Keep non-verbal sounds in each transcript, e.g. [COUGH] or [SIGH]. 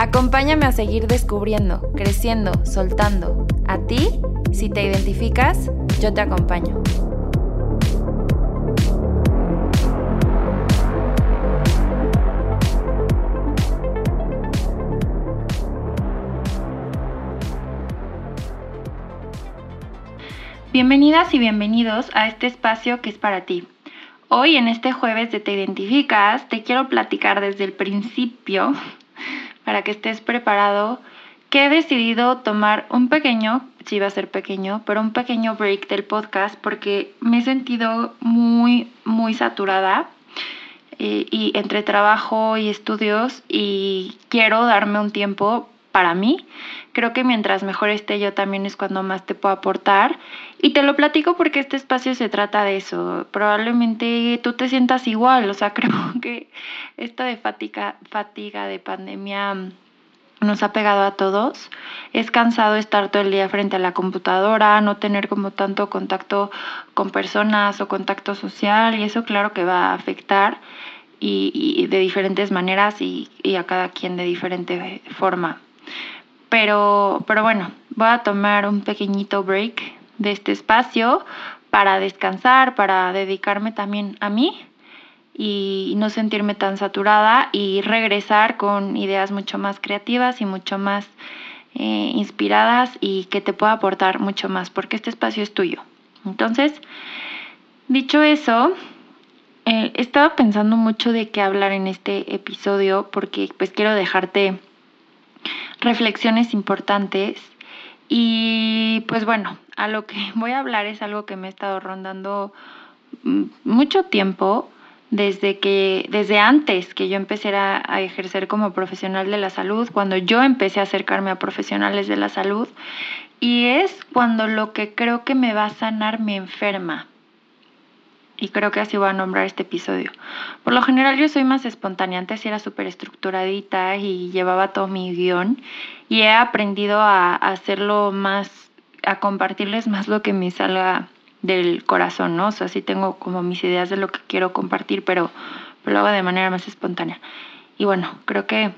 Acompáñame a seguir descubriendo, creciendo, soltando. A ti, si te identificas, yo te acompaño. Bienvenidas y bienvenidos a este espacio que es para ti. Hoy en este jueves de Te Identificas te quiero platicar desde el principio para que estés preparado que he decidido tomar un pequeño, si va a ser pequeño, pero un pequeño break del podcast porque me he sentido muy, muy saturada eh, y entre trabajo y estudios y quiero darme un tiempo para mí. Creo que mientras mejor esté yo también es cuando más te puedo aportar. Y te lo platico porque este espacio se trata de eso. Probablemente tú te sientas igual, o sea, [LAUGHS] creo que esta de fatiga, fatiga de pandemia nos ha pegado a todos. Es cansado estar todo el día frente a la computadora, no tener como tanto contacto con personas o contacto social y eso claro que va a afectar y, de diferentes maneras y, a cada quien de diferente forma. Pero, pero bueno, voy a tomar un pequeñito break de este espacio para descansar, para dedicarme también a mí y no sentirme tan saturada y regresar con ideas mucho más creativas y mucho más eh, inspiradas y que te pueda aportar mucho más, porque este espacio es tuyo. Entonces, dicho eso, eh, estaba pensando mucho de qué hablar en este episodio porque pues quiero dejarte reflexiones importantes y pues bueno, a lo que [LAUGHS] voy a hablar es algo que me he estado rondando mm, mucho tiempo desde que desde antes que yo empecé a, ejercer como profesional de la salud, cuando yo empecé a acercarme a profesionales de la salud, y es cuando lo que creo que me va a sanar me enferma. Y creo que así voy a nombrar este episodio. Por lo general yo soy más espontánea, antes era súper estructuradita y llevaba todo mi guion y he aprendido a hacerlo más, a compartirles más lo que me salga del corazón, ¿no? O sea, sí tengo como mis ideas de lo que quiero compartir, pero, lo hago de manera más espontánea. Y bueno, creo que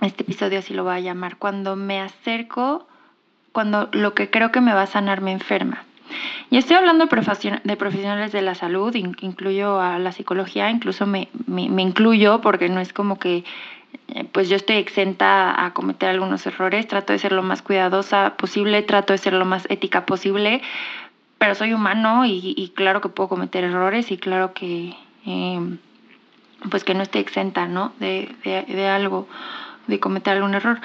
este episodio así lo voy a llamar. Cuando me acerco, cuando lo que creo que me va a sanar me enferma. Y estoy hablando de profesionales de la salud, incluyo a la psicología, incluso me, me, incluyo porque no es como que eh, pues yo estoy exenta a cometer algunos errores, trato de ser lo más cuidadosa posible, trato de ser lo más ética posible, pero soy humano y, claro que puedo cometer errores y claro que em, pues que no estoy exenta ¿no? De, de, algo, de cometer algún error.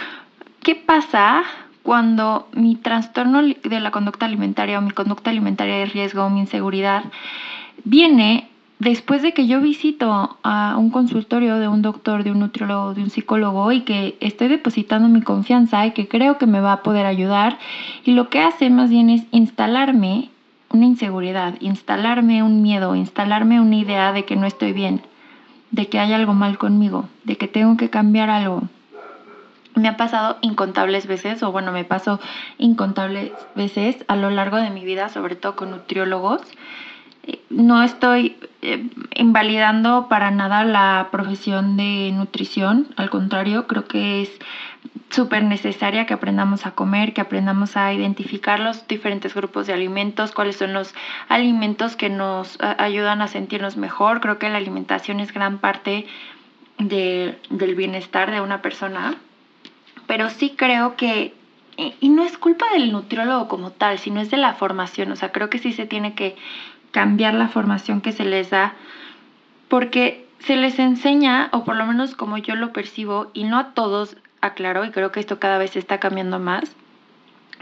¿Qué pasa cuando mi trastorno de la conducta alimentaria o mi conducta alimentaria de riesgo o mi inseguridad viene después de que yo visito a un consultorio de un doctor, de un nutriólogo, de un psicólogo y que estoy depositando mi confianza y que creo que me va a poder ayudar y lo que hace más bien es instalarme una inseguridad, instalarme un miedo, instalarme una idea de que no estoy bien, de que hay algo mal conmigo, de que tengo que cambiar algo. Me ha pasado incontables veces, o bueno, me pasó incontables veces a lo largo de mi vida, sobre todo con nutriólogos. Eh, no estoy eh, invalidando para nada la profesión de nutrición, al contrario, creo que es súper necesaria que aprendamos a comer, que aprendamos a identificar los diferentes grupos de alimentos, cuáles son los alimentos que nos ayudan a sentirnos mejor. Creo que la alimentación es gran parte del bienestar de una persona, pero sí creo que, y no es culpa del nutriólogo como tal, sino es de la formación, o sea, creo que sí se tiene que cambiar la formación que se les da, porque se les enseña, o por lo menos como yo lo percibo, y no a todos, aclaro, y creo que esto cada vez está cambiando más,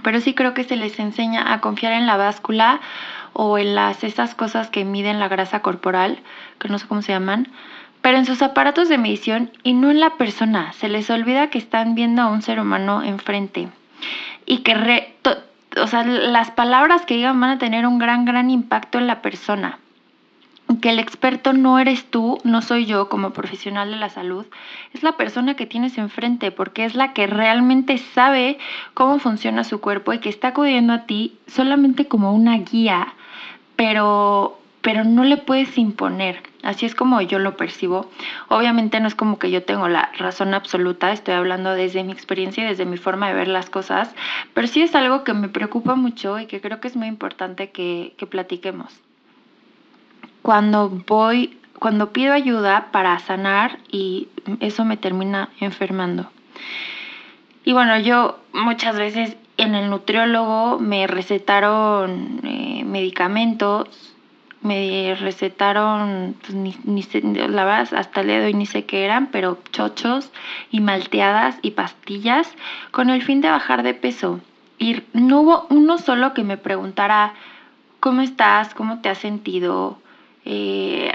pero sí creo que se les enseña a confiar en la báscula o en las esas cosas que miden la grasa corporal, que no sé cómo se llaman, pero en sus aparatos de medición y no en la persona. Se les olvida que están viendo a un ser humano enfrente. y que o sea, las palabras que digan van a tener un gran, gran impacto en la persona. Que el experto no eres tú, no soy yo como profesional de la salud, es la persona que tienes enfrente, porque es la que realmente sabe cómo funciona su cuerpo y que está acudiendo a ti solamente como una guía, pero pero no le puedes imponer. Así es como yo lo percibo. Obviamente no es como que yo tengo la razón absoluta, estoy hablando desde mi experiencia y desde mi forma de ver las cosas, pero sí es algo que me preocupa mucho y que creo que es muy importante que, que platiquemos. Cuando voy, cuando pido ayuda para sanar y eso me termina enfermando. Y bueno, yo muchas veces en el nutriólogo me recetaron eh, medicamentos me recetaron, pues, ni, ni la verdad, hasta el día de ni sé qué eran, pero chochos y malteadas y pastillas con el fin de bajar de peso. Y no hubo uno solo que me preguntara cómo estás, cómo te has sentido, eh,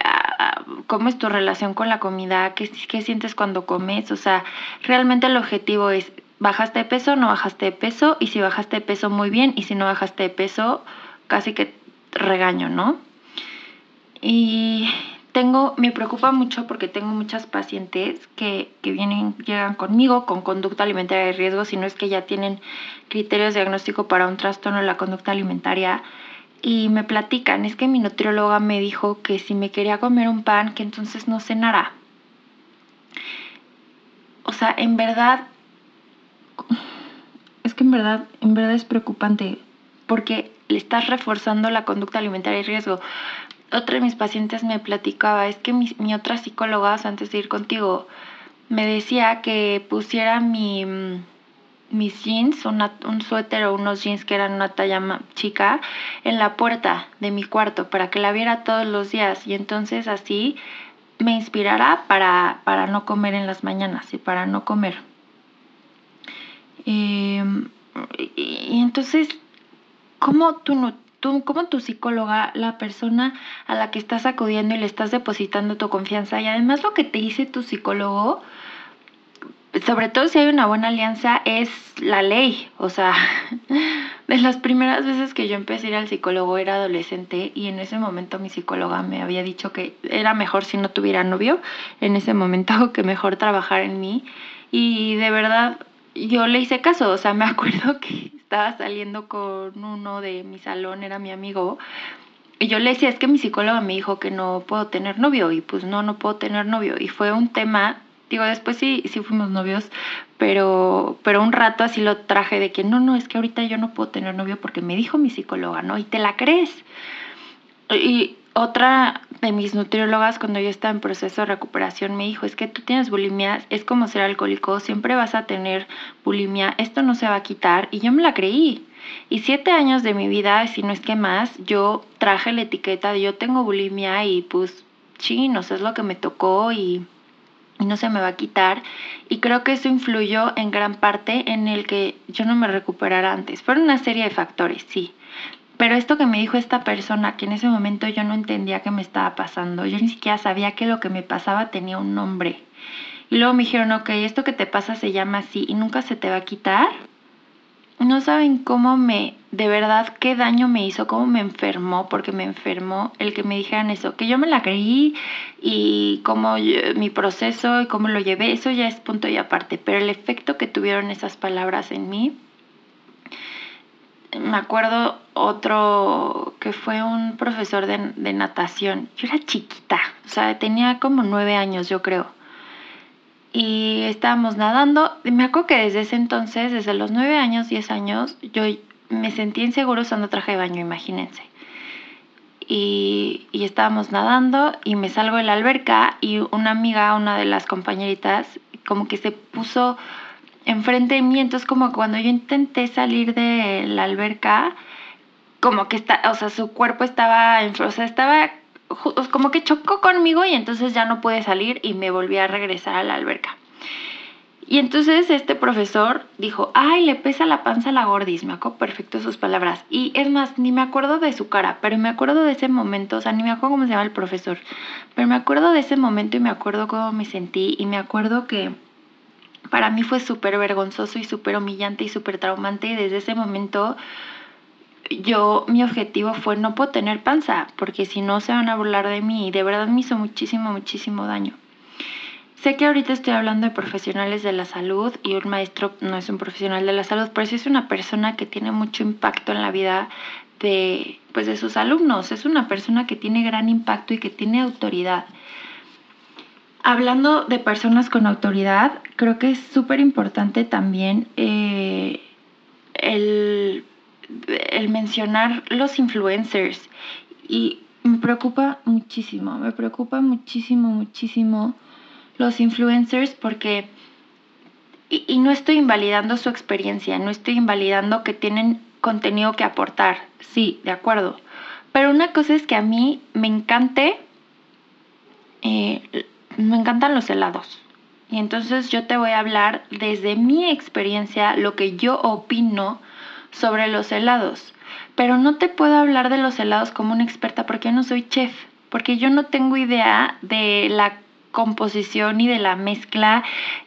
cómo es tu relación con la comida, ¿Qué, qué sientes cuando comes. O sea, realmente el objetivo es, ¿bajaste de peso no bajaste de peso? Y si bajaste de peso, muy bien. Y si no bajaste de peso, casi que regaño, ¿no? Y tengo, me preocupa mucho porque tengo muchas pacientes que, que, vienen, llegan conmigo con conducta alimentaria de riesgo, si no es que ya tienen criterios de diagnóstico para un trastorno de la conducta alimentaria. Y me platican, es que mi nutrióloga me dijo que si me quería comer un pan, que entonces no cenara. O sea, en verdad, es que en verdad, en verdad es preocupante porque le estás reforzando la conducta alimentaria de riesgo otra de mis pacientes me platicaba, es que mi, otra psicóloga, antes de ir contigo, me decía que pusiera mi, mm, mis jeans, un suéter o unos jeans que eran una talla chica, en la puerta de mi cuarto para que la viera todos los días y entonces así me inspirara para, para no comer en las mañanas y para no comer. Em, y, entonces, ¿cómo tú no tú como tu psicóloga, la persona a la que estás acudiendo y le estás depositando tu confianza y además lo que te dice tu psicólogo, sobre todo si hay una buena alianza, es la ley. O sea, [LAUGHS] de las primeras veces que yo empecé a ir al psicólogo era adolescente y en ese momento mi psicóloga me había dicho que era mejor si no tuviera novio, en ese momento [LAUGHS] que mejor trabajar en mí. Y de verdad yo le hice caso, o sea, me [LAUGHS] acuerdo que estaba saliendo con uno de mi salón, era mi amigo, y yo le decía, es que mi psicóloga me dijo que no puedo tener novio, y pues no, no puedo tener novio, y fue un tema, digo, después sí, sí fuimos novios, pero, pero un rato así lo traje de que no, no, es que ahorita yo no puedo tener novio porque me dijo mi psicóloga, ¿no? Y te la crees. Y otra de mis nutriólogas cuando yo estaba en proceso de recuperación me dijo, es que tú tienes bulimia, es como ser alcohólico, siempre vas a tener bulimia, esto no se va a quitar y yo me la creí. Y siete años de mi vida, si no es que más, yo traje la etiqueta de yo tengo bulimia y pues no sé, es lo que me tocó y, y no se me va a quitar. Y creo que eso influyó en gran parte en el que yo no me recuperara antes. Fueron una serie de factores, sí. Pero esto que me dijo esta persona, que en ese momento yo no entendía qué me estaba pasando, yo ni siquiera sabía que lo que me pasaba tenía un nombre. Y luego me dijeron, ok, esto que te pasa se llama así y nunca se te va a quitar. No saben cómo me, de verdad, qué daño me hizo, cómo me enfermó, porque me enfermó el que me dijeran eso, que yo me la creí y cómo mi proceso y cómo lo llevé, eso ya es punto y aparte, pero el efecto que tuvieron esas palabras en mí me acuerdo otro que fue un profesor de, natación. Yo era chiquita, o sea, tenía como nueve años, yo creo. Y estábamos nadando. Y me acuerdo que desde ese entonces, desde los nueve años, diez años, yo me sentí inseguro usando traje de baño, imagínense. Y, y estábamos nadando y me salgo de la alberca y una amiga, una de las compañeritas, como que se puso enfrente de mí. Entonces, como cuando yo intenté salir de la alberca, como que está, o sea, su cuerpo estaba, o sea, estaba como que chocó conmigo y entonces ya no pude salir y me volví a regresar a la alberca. Y entonces este profesor dijo, ay, le pesa la panza a la gordis, me acuerdo perfecto sus palabras. Y es más, ni me acuerdo de su cara, pero me acuerdo de ese momento, o sea, ni me acuerdo cómo se llama el profesor, pero me acuerdo de ese momento y me acuerdo cómo me sentí y me acuerdo que para mí fue súper vergonzoso y súper humillante y súper traumante y desde ese momento yo, mi objetivo fue no puedo tener panza, porque si no se van a burlar de mí y de verdad me hizo muchísimo, muchísimo daño. Sé que ahorita estoy hablando de profesionales de la salud y un maestro no es un profesional de la salud, pero sí es una persona que tiene mucho impacto en la vida de, pues de sus alumnos, es una persona que tiene gran impacto y que tiene autoridad. Hablando de personas con autoridad, creo que es súper importante también eh, el, el mencionar los influencers. Y me preocupa muchísimo, me preocupa muchísimo, muchísimo los influencers porque, y, no estoy invalidando su experiencia, no estoy invalidando que tienen contenido que aportar, sí, de acuerdo. Pero una cosa es que a mí me encante eh, me encantan los helados. Y entonces yo te voy a hablar desde mi experiencia, lo que yo opino sobre los helados. Pero no te puedo hablar de los helados como una experta porque yo no soy chef, porque yo no tengo idea de la composición y de la mezcla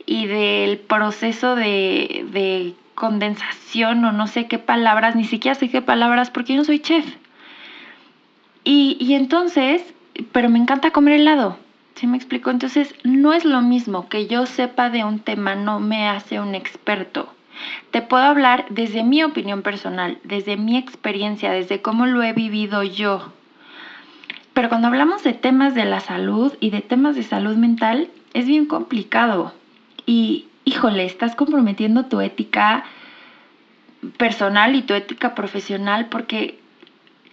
y del proceso de, de condensación o no sé qué palabras, ni siquiera sé qué palabras porque yo no soy chef. Y, y entonces, pero me encanta comer helado. ¿Sí me explico? Entonces, no es lo mismo que yo sepa de un tema, no me hace un experto. Te puedo hablar desde mi opinión personal, desde mi experiencia, desde cómo lo he vivido yo. Pero cuando hablamos de temas de la salud y de temas de salud mental, es bien complicado. Y, híjole, estás comprometiendo tu ética personal y tu ética profesional porque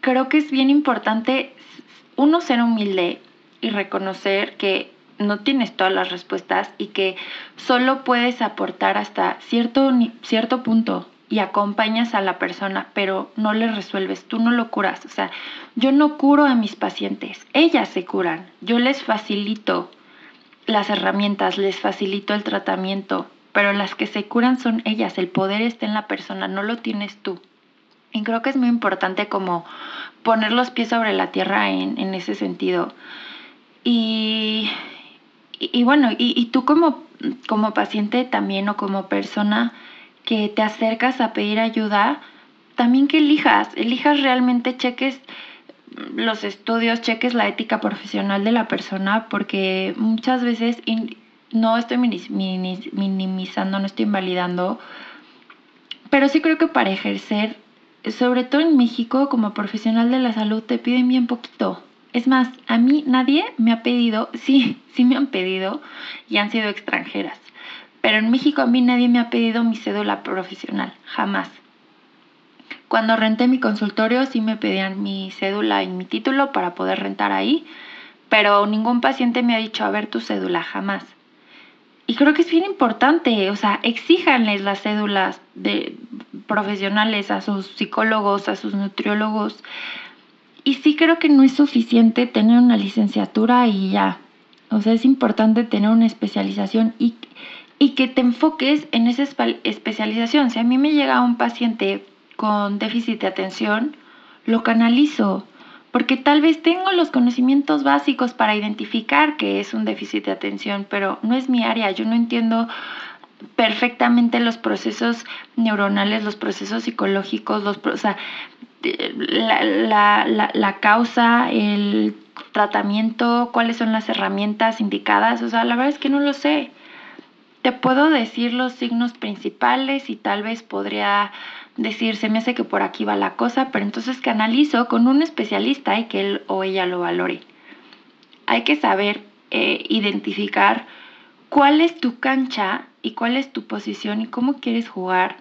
creo que es bien importante, uno, ser humilde y reconocer que no tienes todas las respuestas y que solo puedes aportar hasta cierto, cierto punto y acompañas a la persona, pero no le resuelves, tú no lo curas. O sea, yo no curo a mis pacientes, ellas se curan, yo les facilito las herramientas, les facilito el tratamiento, pero las que se curan son ellas, el poder está en la persona, no lo tienes tú. Y creo que es muy importante como poner los pies sobre la tierra en, en ese sentido. Y, y, bueno, y, tú como, como paciente también o como persona que te acercas a pedir ayuda, también que elijas, elijas realmente, cheques los estudios, cheques la ética profesional de la persona, porque muchas veces, no estoy minimizando, no estoy invalidando, pero sí creo que para ejercer, sobre todo en México, como profesional de la salud, te piden bien poquito. Es más, a mí nadie me ha pedido, [LAUGHS] sí, sí me han pedido y han sido extranjeras. Pero en México a mí nadie me ha pedido mi cédula profesional, jamás. Cuando renté mi consultorio sí me pedían mi cédula y mi título para poder rentar ahí, pero ningún paciente me ha dicho, a ver tu cédula, jamás. Y creo que es bien importante, o sea, exíjanles las cédulas de profesionales a sus psicólogos, a sus nutriólogos, y sí creo que no es suficiente tener una licenciatura y ya. O sea, es importante tener una especialización y, y que te enfoques en esa especialización. Si a mí me llega un paciente con déficit de atención, lo canalizo, porque tal vez tengo los conocimientos básicos para identificar que es un déficit de atención, pero no es mi área, yo no entiendo perfectamente los procesos neuronales, los procesos psicológicos, los, o sea, la, la, la, causa, el tratamiento, cuáles son las herramientas indicadas. O sea, la verdad es que no lo sé. Te puedo decir los signos principales y tal vez podría decir, se me hace que por aquí va la cosa, pero entonces canalizo con un especialista y que él o ella lo valore. Hay que saber eh, identificar cuál es tu cancha y cuál es tu posición y cómo quieres jugar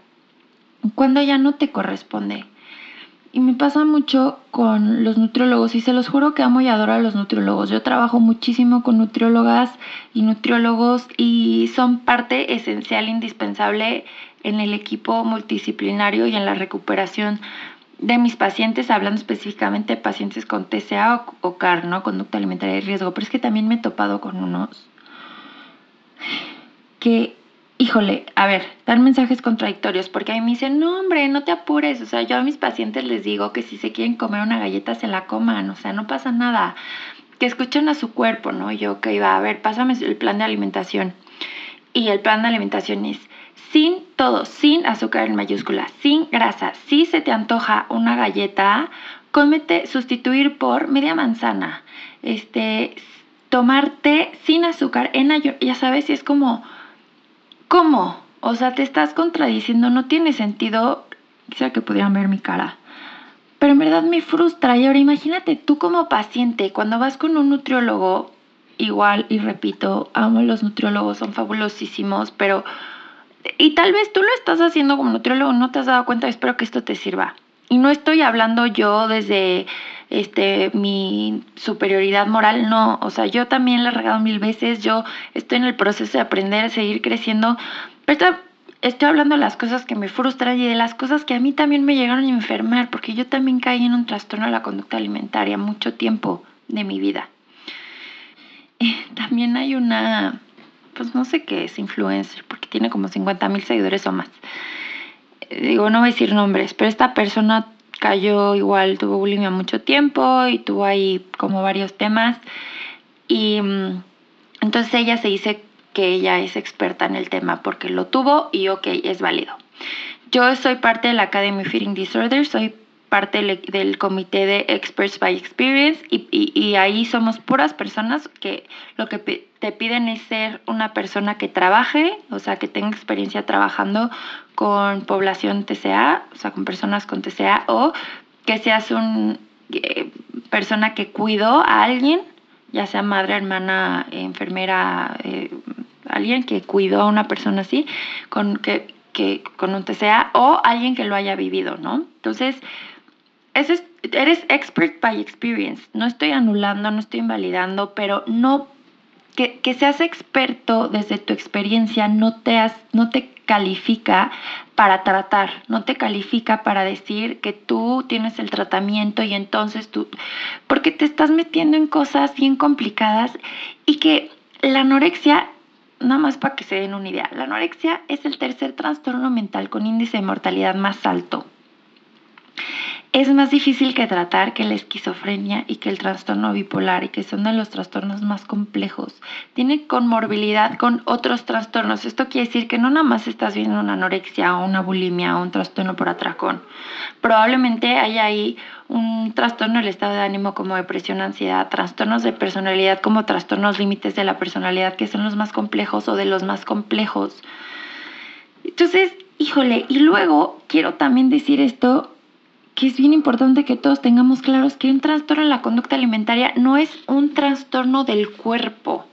cuando ya no te corresponde. Y me pasa mucho con los nutriólogos y se los juro que amo y adoro a los nutriólogos. Yo trabajo muchísimo con nutriólogas y nutriólogos y son parte esencial, indispensable en el equipo multidisciplinario y en la recuperación de mis pacientes, hablando específicamente de pacientes con TCA o, CAR, ¿no? Conducta alimentaria de riesgo. Pero es que también me he topado con unos que híjole, a ver, dan mensajes contradictorios, porque a mí me dicen, no, hombre, no te apures. O sea, yo a mis pacientes les digo que si se quieren comer una galleta, se la coman, o sea, no pasa nada. Que escuchen a su cuerpo, ¿no? Yo, que iba a ver, pásame el plan de alimentación. Y el plan de alimentación es sin todo, sin azúcar en mayúscula, sin grasa. Si se te antoja una galleta, cómete sustituir por media manzana. Este, tomarte sin azúcar en ya sabes, es como, ¿cómo? O sea, te estás contradiciendo, no tiene sentido. Quisiera que pudieran ver mi cara. Pero en verdad me frustra. Y ahora imagínate tú como paciente, cuando vas con un nutriólogo, igual, y repito, amo los nutriólogos, son fabulosísimos, pero... Y tal vez tú lo estás haciendo como nutriólogo, no te has dado cuenta, espero que esto te sirva. Y no estoy hablando yo desde este mi superioridad moral, no, o sea, yo también le he regado mil veces, yo estoy en el proceso de aprender, a seguir creciendo, pero estoy hablando de las cosas que me frustran y de las cosas que a mí también me llegaron a enfermar, porque yo también caí en un trastorno de la conducta alimentaria mucho tiempo de mi vida. también hay una, pues no sé qué es influencer, porque tiene como 50 mil seguidores o más. Digo, no voy a decir nombres, pero esta persona cayó igual, tuvo bulimia mucho tiempo y tuvo ahí como varios temas. Y mm, entonces ella se dice que ella es experta en el tema porque lo tuvo y ok, es válido. Yo soy parte de la Academy Feeding Disorders, soy parte del, comité de Experts by Experience y, ahí somos puras personas que lo que te piden es ser una persona que trabaje, o sea, que tenga experiencia trabajando con población TCA, o sea, con personas con TCA, o que seas una eh, persona que cuidó a alguien, ya sea madre, hermana, enfermera, eh, alguien que cuidó a una persona así, con, que, que, con un TCA, o alguien que lo haya vivido, ¿no? Entonces, es, eres expert by experience. No estoy anulando, no estoy invalidando, pero no que, que, seas experto desde tu experiencia no te, has, no te califica para tratar, no te califica para decir que tú tienes el tratamiento y entonces tú, porque te estás metiendo en cosas bien complicadas y que la anorexia, nada más para que se den una idea, la anorexia es el tercer trastorno mental con índice de mortalidad más alto es más difícil que tratar que la esquizofrenia y que el trastorno bipolar y que son de los trastornos más complejos. Tiene comorbilidad con otros trastornos. Esto quiere decir que no nada más estás viendo una anorexia o una bulimia o un trastorno por atracón. Probablemente hay ahí un trastorno del estado de ánimo como depresión, ansiedad, trastornos de personalidad como trastornos límites de la personalidad que son los más complejos o de los más complejos. Entonces, híjole, y luego quiero también decir esto que es bien importante que todos tengamos claros que un trastorno en la conducta alimentaria no es un trastorno del cuerpo.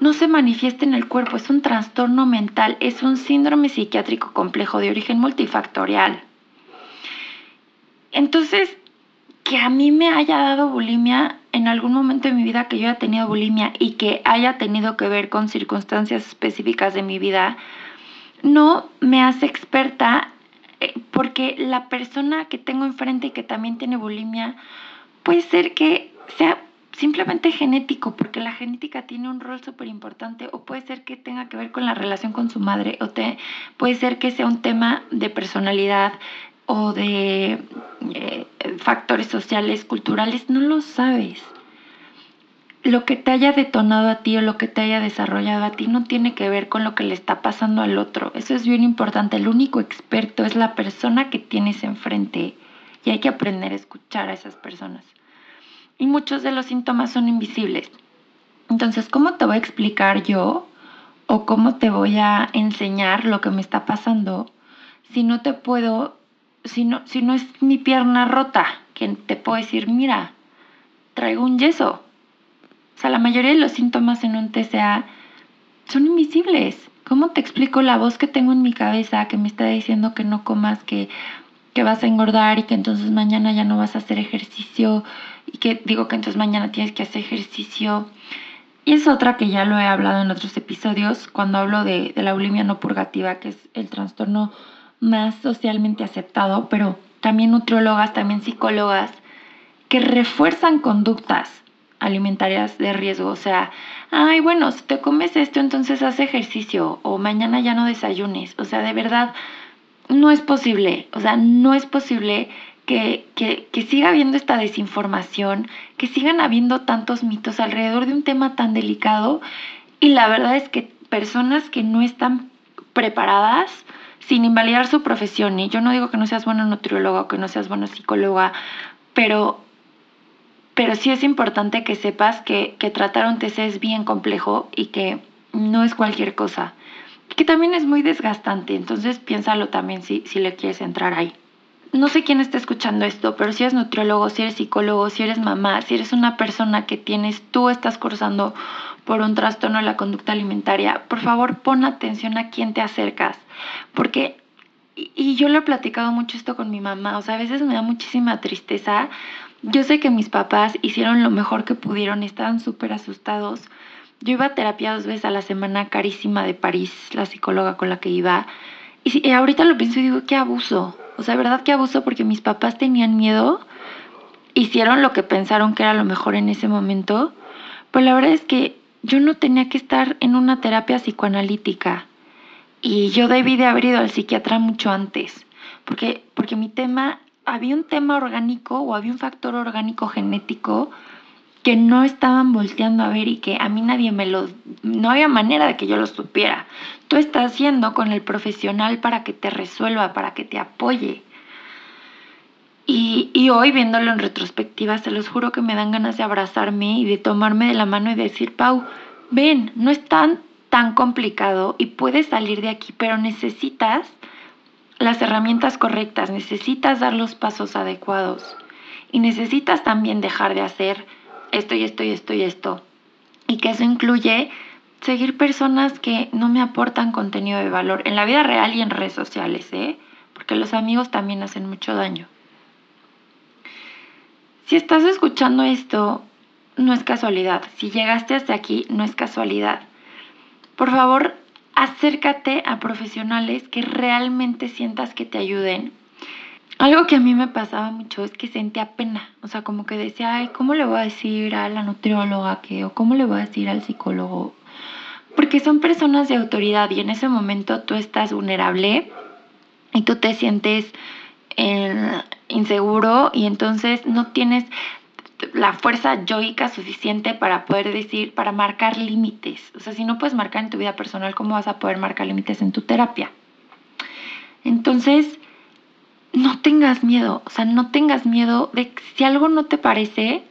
No se manifiesta en el cuerpo, es un trastorno mental, es un síndrome psiquiátrico complejo de origen multifactorial. Entonces, que a mí me haya dado bulimia en algún momento de mi vida que yo haya tenido bulimia y que haya tenido que ver con circunstancias específicas de mi vida, no me hace experta porque la persona que tengo enfrente y que también tiene bulimia, puede ser que sea simplemente genético, porque la genética tiene un rol súper importante, o puede ser que tenga que ver con la relación con su madre, o te, puede ser que sea un tema de personalidad o de eh, factores sociales, culturales, no lo sabes lo que te haya detonado a ti o lo que te haya desarrollado a ti no tiene que ver con lo que le está pasando al otro. Eso es bien importante. El único experto es la persona que tienes enfrente y hay que aprender a escuchar a esas personas. Y muchos de los síntomas son invisibles. Entonces, ¿cómo te voy a explicar yo o cómo te voy a enseñar lo que me está pasando si no te puedo, si no, si no es mi pierna rota, que te puedo decir, mira, traigo un yeso o sea, la mayoría de los síntomas en un TCA son invisibles. ¿Cómo te explico la voz que tengo en mi cabeza que me está diciendo que no comas, que, que vas a engordar y que entonces mañana ya no vas a hacer ejercicio y que digo que entonces mañana tienes que hacer ejercicio? Y es otra que ya lo he hablado en otros episodios cuando hablo de, de la bulimia no purgativa, que es el trastorno más socialmente aceptado, pero también nutriólogas, también psicólogas, que refuerzan conductas alimentarias de riesgo. O sea, ay, bueno, si te comes esto, entonces haz ejercicio o mañana ya no desayunes. O sea, de verdad, no es posible. O sea, no es posible que, que, que siga habiendo esta desinformación, que sigan habiendo tantos mitos alrededor de un tema tan delicado. Y la verdad es que personas que no están preparadas sin invalidar su profesión. Y yo no digo que no seas buena nutrióloga o que no seas buena psicóloga, pero, pero sí es importante que sepas que, que tratar un TC es bien complejo y que no es cualquier cosa. Que también es muy desgastante, entonces piénsalo también si, si le quieres entrar ahí. No sé quién está escuchando esto, pero si eres nutriólogo, si eres psicólogo, si eres mamá, si eres una persona que tienes, tú estás cursando por un trastorno de la conducta alimentaria, por favor pon atención a quién te acercas, porque, y yo lo he platicado mucho esto con mi mamá, o sea, a veces me da muchísima tristeza. Yo sé que mis papás hicieron lo mejor que pudieron, estaban súper asustados. Yo iba a terapia dos veces a la semana, carísima de París, la psicóloga con la que iba. Y, ahorita lo pienso y digo, qué abuso. O sea, verdad qué abuso porque mis papás tenían miedo, hicieron lo que pensaron que era lo mejor en ese momento. Pero la verdad es que yo no tenía que estar en una terapia psicoanalítica y yo debí de haber ido al psiquiatra mucho antes, porque, porque mi tema, había un tema orgánico o había un factor orgánico genético que no estaban volteando a ver y que a mí nadie me lo, no había manera de que yo lo supiera. Tú estás yendo con el profesional para que te resuelva, para que te apoye. Y, y, hoy viéndolo en retrospectiva, se los juro que me dan ganas de abrazarme y de tomarme de la mano y decir, Pau, ven, no es tan, tan complicado y puedes salir de aquí, pero necesitas las herramientas correctas, necesitas dar los pasos adecuados y necesitas también dejar de hacer esto y esto y esto y esto. Y que eso incluye seguir personas que no me aportan contenido de valor en la vida real y en redes sociales, ¿eh? porque los amigos también hacen mucho daño. Si estás escuchando esto, no es casualidad. Si llegaste hasta aquí, no es casualidad. Por favor, acércate a profesionales que realmente sientas que te ayuden. Algo que a mí me pasaba mucho es que sentía pena, o sea, como que decía, ay, ¿cómo le voy a decir a la nutrióloga que, o cómo le voy a decir al psicólogo? Porque son personas de autoridad y en ese momento tú estás vulnerable y tú te sientes inseguro y entonces no tienes la fuerza yoica suficiente para poder decir, para marcar límites. O sea, si no puedes marcar en tu vida personal, ¿cómo vas a poder marcar límites en tu terapia? Entonces, no tengas miedo, o sea, no tengas miedo de que si algo no te parece,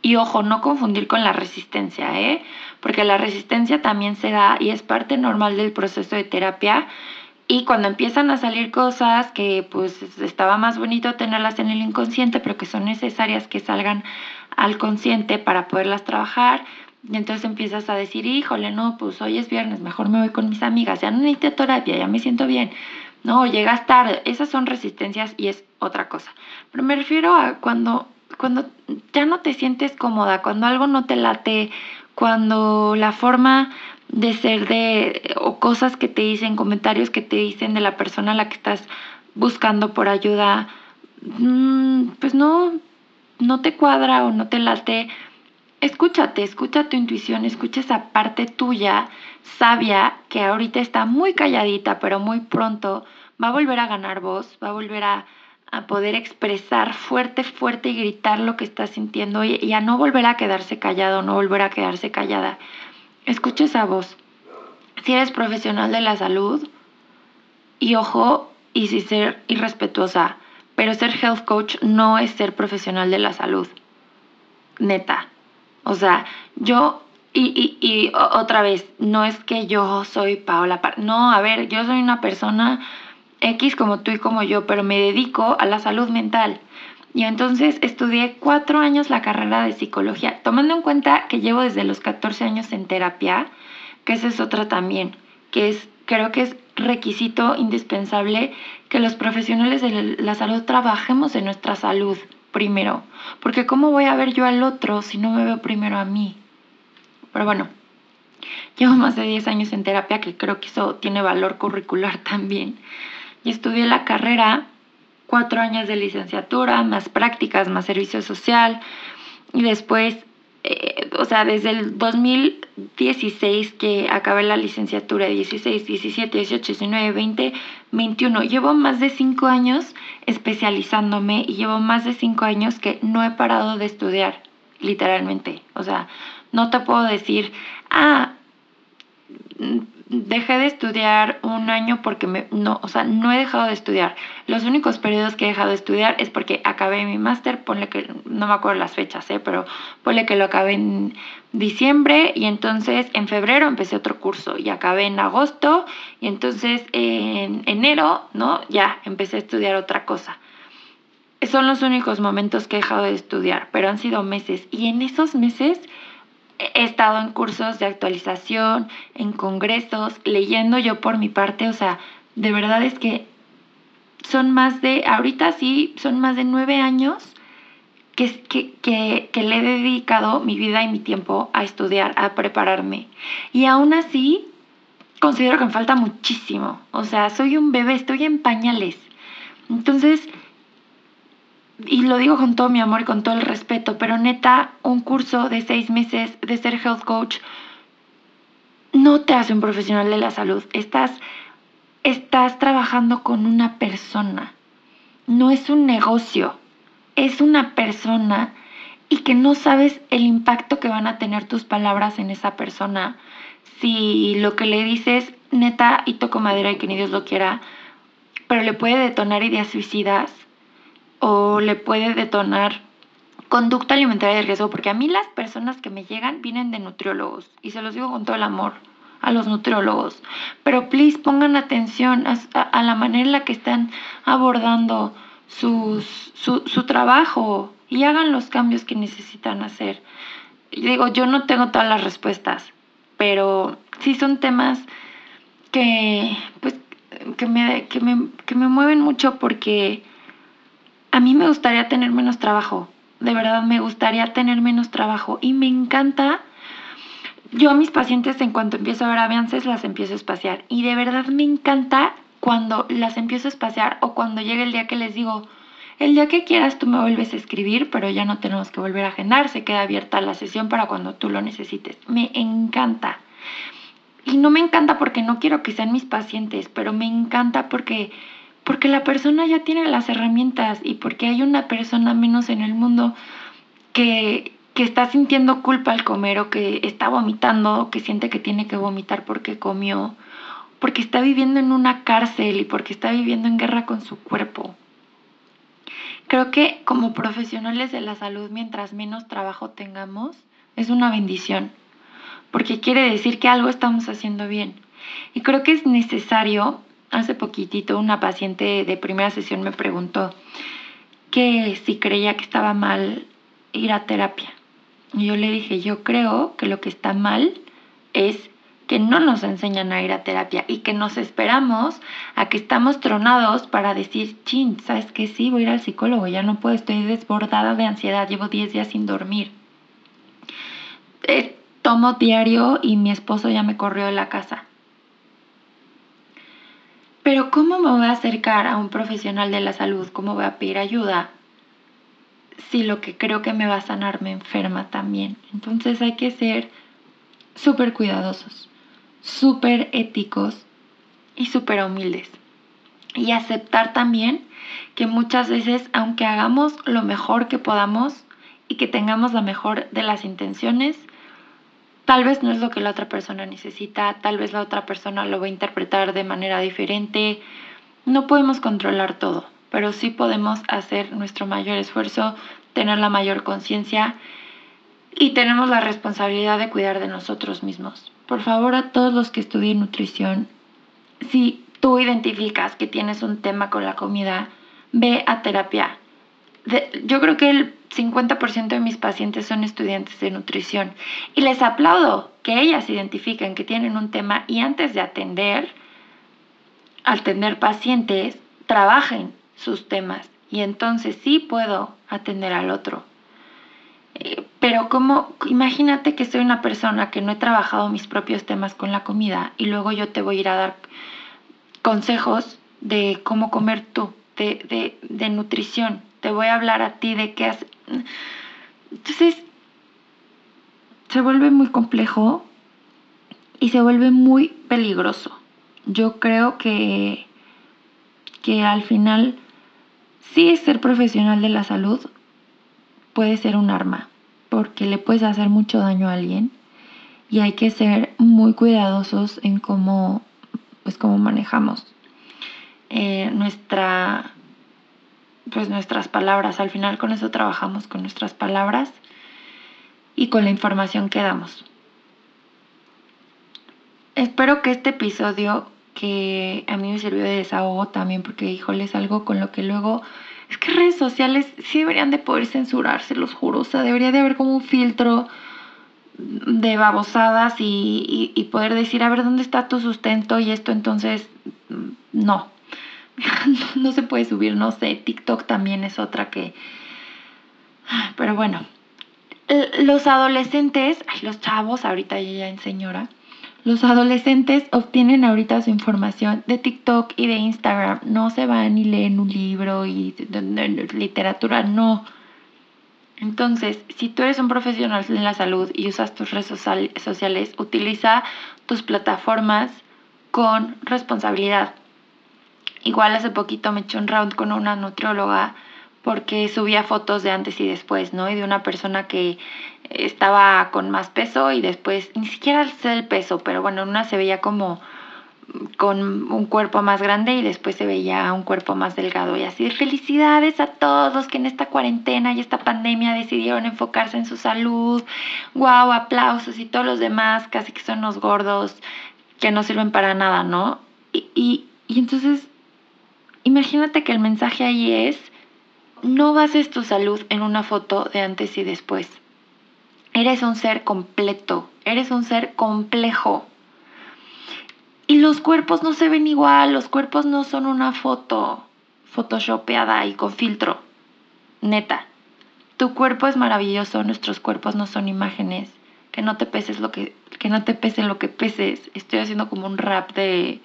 y ojo, no confundir con la resistencia, ¿eh? Porque la resistencia también se da y es parte normal del proceso de terapia, y cuando empiezan a salir cosas que pues estaba más bonito tenerlas en el inconsciente, pero que son necesarias que salgan al consciente para poderlas trabajar, y entonces empiezas a decir, híjole, no, pues hoy es viernes, mejor me voy con mis amigas, ya no necesito terapia, ya me siento bien. No, llegas tarde, esas son resistencias y es otra cosa. Pero me refiero a cuando, cuando ya no te sientes cómoda, cuando algo no te late, cuando la forma de ser de, o cosas que te dicen, comentarios que te dicen de la persona a la que estás buscando por ayuda, mm, pues no, no te cuadra o no te late, escúchate, escucha tu intuición, escucha esa parte tuya sabia que ahorita está muy calladita, pero muy pronto va a volver a ganar voz, va a volver a, a poder expresar fuerte, fuerte y gritar lo que está sintiendo y, y, a no volver a quedarse callado, no volver a quedarse callada. Escucha esa voz. Si eres profesional de la salud, y ojo, y si ser irrespetuosa, pero ser health coach no es ser profesional de la salud. Neta. O sea, yo, y, y, y otra vez, no es que yo soy Paola. No, a ver, yo soy una persona X como tú y como yo, pero me dedico a la salud mental. Y entonces estudié cuatro años la carrera de psicología, tomando en cuenta que llevo desde los 14 años en terapia, que esa es otra también, que es, creo que es requisito indispensable que los profesionales de la salud trabajemos en nuestra salud primero, porque ¿cómo voy a ver yo al otro si no me veo primero a mí? Pero bueno, llevo más de 10 años en terapia, que creo que eso tiene valor curricular también, y estudié la carrera cuatro años de licenciatura, más prácticas, más servicio social. Y después, eh, o sea, desde el 2016 que acabé la licenciatura, 16, 17, 18, 19, 20, 21, llevo más de cinco años especializándome y llevo más de cinco años que no he parado de estudiar, literalmente. O sea, no te puedo decir, ah, dejé de estudiar un año porque me, no, o sea, no he dejado de estudiar. Los únicos periodos que he dejado de estudiar es porque acabé mi máster, ponle que, no me acuerdo las fechas, ¿eh? pero ponle que lo acabé en diciembre y entonces en febrero empecé otro curso y acabé en agosto y entonces en enero, ¿no? Ya empecé a estudiar otra cosa. Son los únicos momentos que he dejado de estudiar, pero han sido meses y en esos meses he estado en cursos de actualización, en congresos, leyendo yo por mi parte, o sea, de verdad es que son más de, ahorita sí, son más de nueve años que, que, que, le he dedicado mi vida y mi tiempo a estudiar, a prepararme. Y aún así, considero que me falta muchísimo. O sea, soy un bebé, estoy en pañales. Entonces, y lo digo con todo mi amor y con todo el respeto, pero neta, un curso de seis meses de ser health coach no te hace un profesional de la salud. Estás, estás trabajando con una persona. No es un negocio, es una persona y que no sabes el impacto que van a tener tus palabras en esa persona. Si lo que le dices, neta, y toco madera y que ni Dios lo quiera, pero le puede detonar ideas suicidas o le puede detonar conducta alimentaria de riesgo, porque a mí las personas que me llegan vienen de nutriólogos y se los digo con todo el amor a los nutriólogos, pero please pongan atención a, la manera en la que están abordando su, su trabajo y hagan los cambios que necesitan hacer. Digo, yo no tengo todas las respuestas, pero sí son temas que, pues, que me, que me, que me mueven mucho porque a mí me gustaría tener menos trabajo, de verdad me gustaría tener menos trabajo y me encanta. Yo a mis pacientes en cuanto empiezo a ver avances las empiezo a espaciar y de verdad me encanta cuando las empiezo a espaciar o cuando llega el día que les digo, el día que quieras tú me vuelves a escribir, pero ya no tenemos que volver a agendar, se queda abierta la sesión para cuando tú lo necesites. Me encanta. Y no me encanta porque no quiero que sean mis pacientes, pero me encanta porque porque la persona ya tiene las herramientas y porque hay una persona menos en el mundo que, está sintiendo culpa al comer o que está vomitando que siente que tiene que vomitar porque comió, porque está viviendo en una cárcel y porque está viviendo en guerra con su cuerpo. Creo que como profesionales de la salud, mientras menos trabajo tengamos, es una bendición, porque quiere decir que algo estamos haciendo bien. Y creo que es necesario hace poquitito una paciente de primera sesión me preguntó que si creía que estaba mal ir a terapia. Y yo le dije, yo creo que lo que está mal es que no nos enseñan a ir a terapia y que nos esperamos a que estamos tronados para decir, chin, ¿sabes qué? Sí, voy a ir al psicólogo, ya no puedo, estoy desbordada de ansiedad, llevo 10 días sin dormir. Eh, tomo diario y mi esposo ya me corrió de la casa. Pero ¿cómo me voy a acercar a un profesional de la salud? ¿Cómo voy a pedir ayuda? Si lo que creo que me va a sanar me enferma también. Entonces hay que ser súper cuidadosos, súper éticos y súper humildes. Y aceptar también que muchas veces, aunque hagamos lo mejor que podamos y que tengamos la mejor de las intenciones, Tal vez no es lo que la otra persona necesita, tal vez la otra persona lo va a interpretar de manera diferente. No podemos controlar todo, pero sí podemos hacer nuestro mayor esfuerzo, tener la mayor conciencia y tenemos la responsabilidad de cuidar de nosotros mismos. Por favor, a todos los que estudien nutrición, si tú identificas que tienes un tema con la comida, ve a terapia. Yo creo que el 50% de mis pacientes son estudiantes de nutrición. Y les aplaudo que ellas identifiquen que tienen un tema y antes de atender, al tener pacientes, trabajen sus temas. Y entonces sí puedo atender al otro. Eh, pero como, imagínate que soy una persona que no he trabajado mis propios temas con la comida y luego yo te voy a ir a dar consejos de cómo comer tú, de, de, de nutrición, te voy a hablar a ti de qué hacer. Entonces, se vuelve muy complejo y se vuelve muy peligroso. Yo creo que, que al final, sí ser profesional de la salud puede ser un arma, porque le puedes hacer mucho daño a alguien y hay que ser muy cuidadosos en cómo, pues, cómo manejamos eh, nuestra, pues, nuestras palabras. Al final con eso trabajamos, con nuestras palabras y con la información que damos. Espero que este episodio que a mí me sirvió de desahogo también porque, híjole, es algo con lo que luego... Es que redes sociales sí deberían de poder censurarse, los juro. O sea, debería de haber como un filtro de babosadas y, poder decir, a ver, ¿dónde está tu sustento? Y esto entonces, no. [LAUGHS] no se puede subir, no sé. TikTok también es otra que... Pero bueno, los adolescentes, los chavos, ahorita ya en señora, los adolescentes obtienen ahorita su información de TikTok y de Instagram. No se van y leen un libro y literatura, no. Entonces, si tú eres un profesional en la salud y usas tus redes sociales, utiliza tus plataformas con responsabilidad. Igual hace poquito me eché un round con una nutrióloga porque subía fotos de antes y después, ¿no? Y de una persona que estaba con más peso y después, ni siquiera sé el peso, pero bueno, una se veía como con un cuerpo más grande y después se veía un cuerpo más delgado y así felicidades a todos que en esta cuarentena y esta pandemia decidieron enfocarse en su salud, wow, aplausos y todos los demás casi que son los gordos que no sirven para nada, ¿no? Y, y, y entonces, imagínate que el mensaje ahí es, no bases tu salud en una foto de antes y después. Eres un ser completo, eres un ser complejo. Y los cuerpos no se ven igual, los cuerpos no son una foto photoshopeada y con filtro. Neta. Tu cuerpo es maravilloso, nuestros cuerpos no son imágenes. Que no te peses lo que, que no te pese lo que peses. Estoy haciendo como un rap de,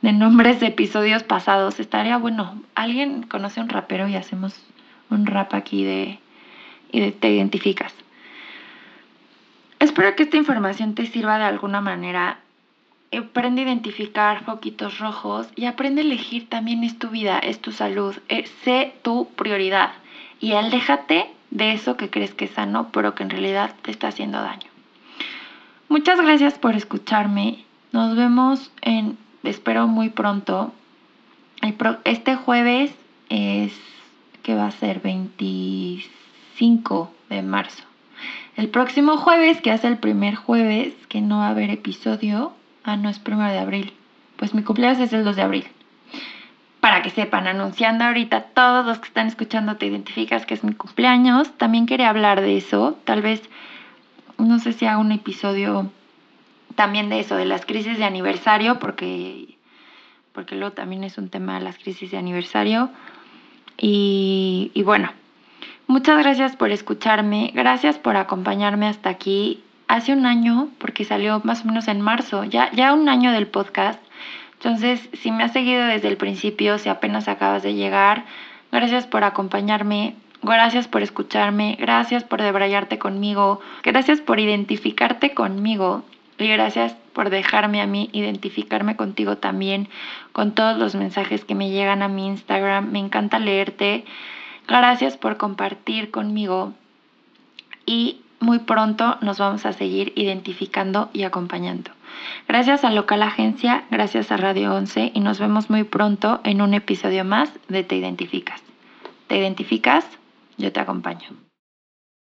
[LAUGHS] de nombres de episodios pasados. Estaría bueno. ¿Alguien conoce un rapero y hacemos un rap aquí de y te identificas? Espero que esta información te sirva de alguna manera. Aprende a identificar foquitos rojos y aprende a elegir también es tu vida, es tu salud, eh, sé tu prioridad y aléjate de eso que crees que es sano, pero que en realidad te está haciendo daño. Muchas gracias por escucharme. Nos vemos en espero muy pronto. Este jueves es que va a ser 25 de marzo. El próximo jueves, que hace el primer jueves, que no va a haber episodio. Ah, no, es primero de abril. Pues mi cumpleaños es el 2 de abril. Para que sepan, anunciando ahorita, todos los que están escuchando te identificas que es mi cumpleaños. También quería hablar de eso. Tal vez, no sé si haga un episodio también de eso, de las crisis de aniversario, porque, porque luego también es un tema de las crisis de aniversario. Y, y bueno, muchas gracias por escucharme, gracias por acompañarme hasta aquí. Hace un año, porque salió más o menos en marzo, ya, ya un año del podcast. Entonces, si me has seguido desde el principio, si apenas acabas de llegar, gracias por acompañarme, gracias por escucharme, gracias por debrayarte conmigo, gracias por identificarte conmigo y gracias por dejarme a mí identificarme contigo también con todos los mensajes que me llegan a mi Instagram. Me encanta leerte. Gracias por compartir conmigo y muy pronto nos vamos a seguir identificando y acompañando. Gracias a Local Agencia, gracias a Radio 11 y nos vemos muy pronto en un episodio más de Te Identificas. ¿Te identificas? Yo te acompaño.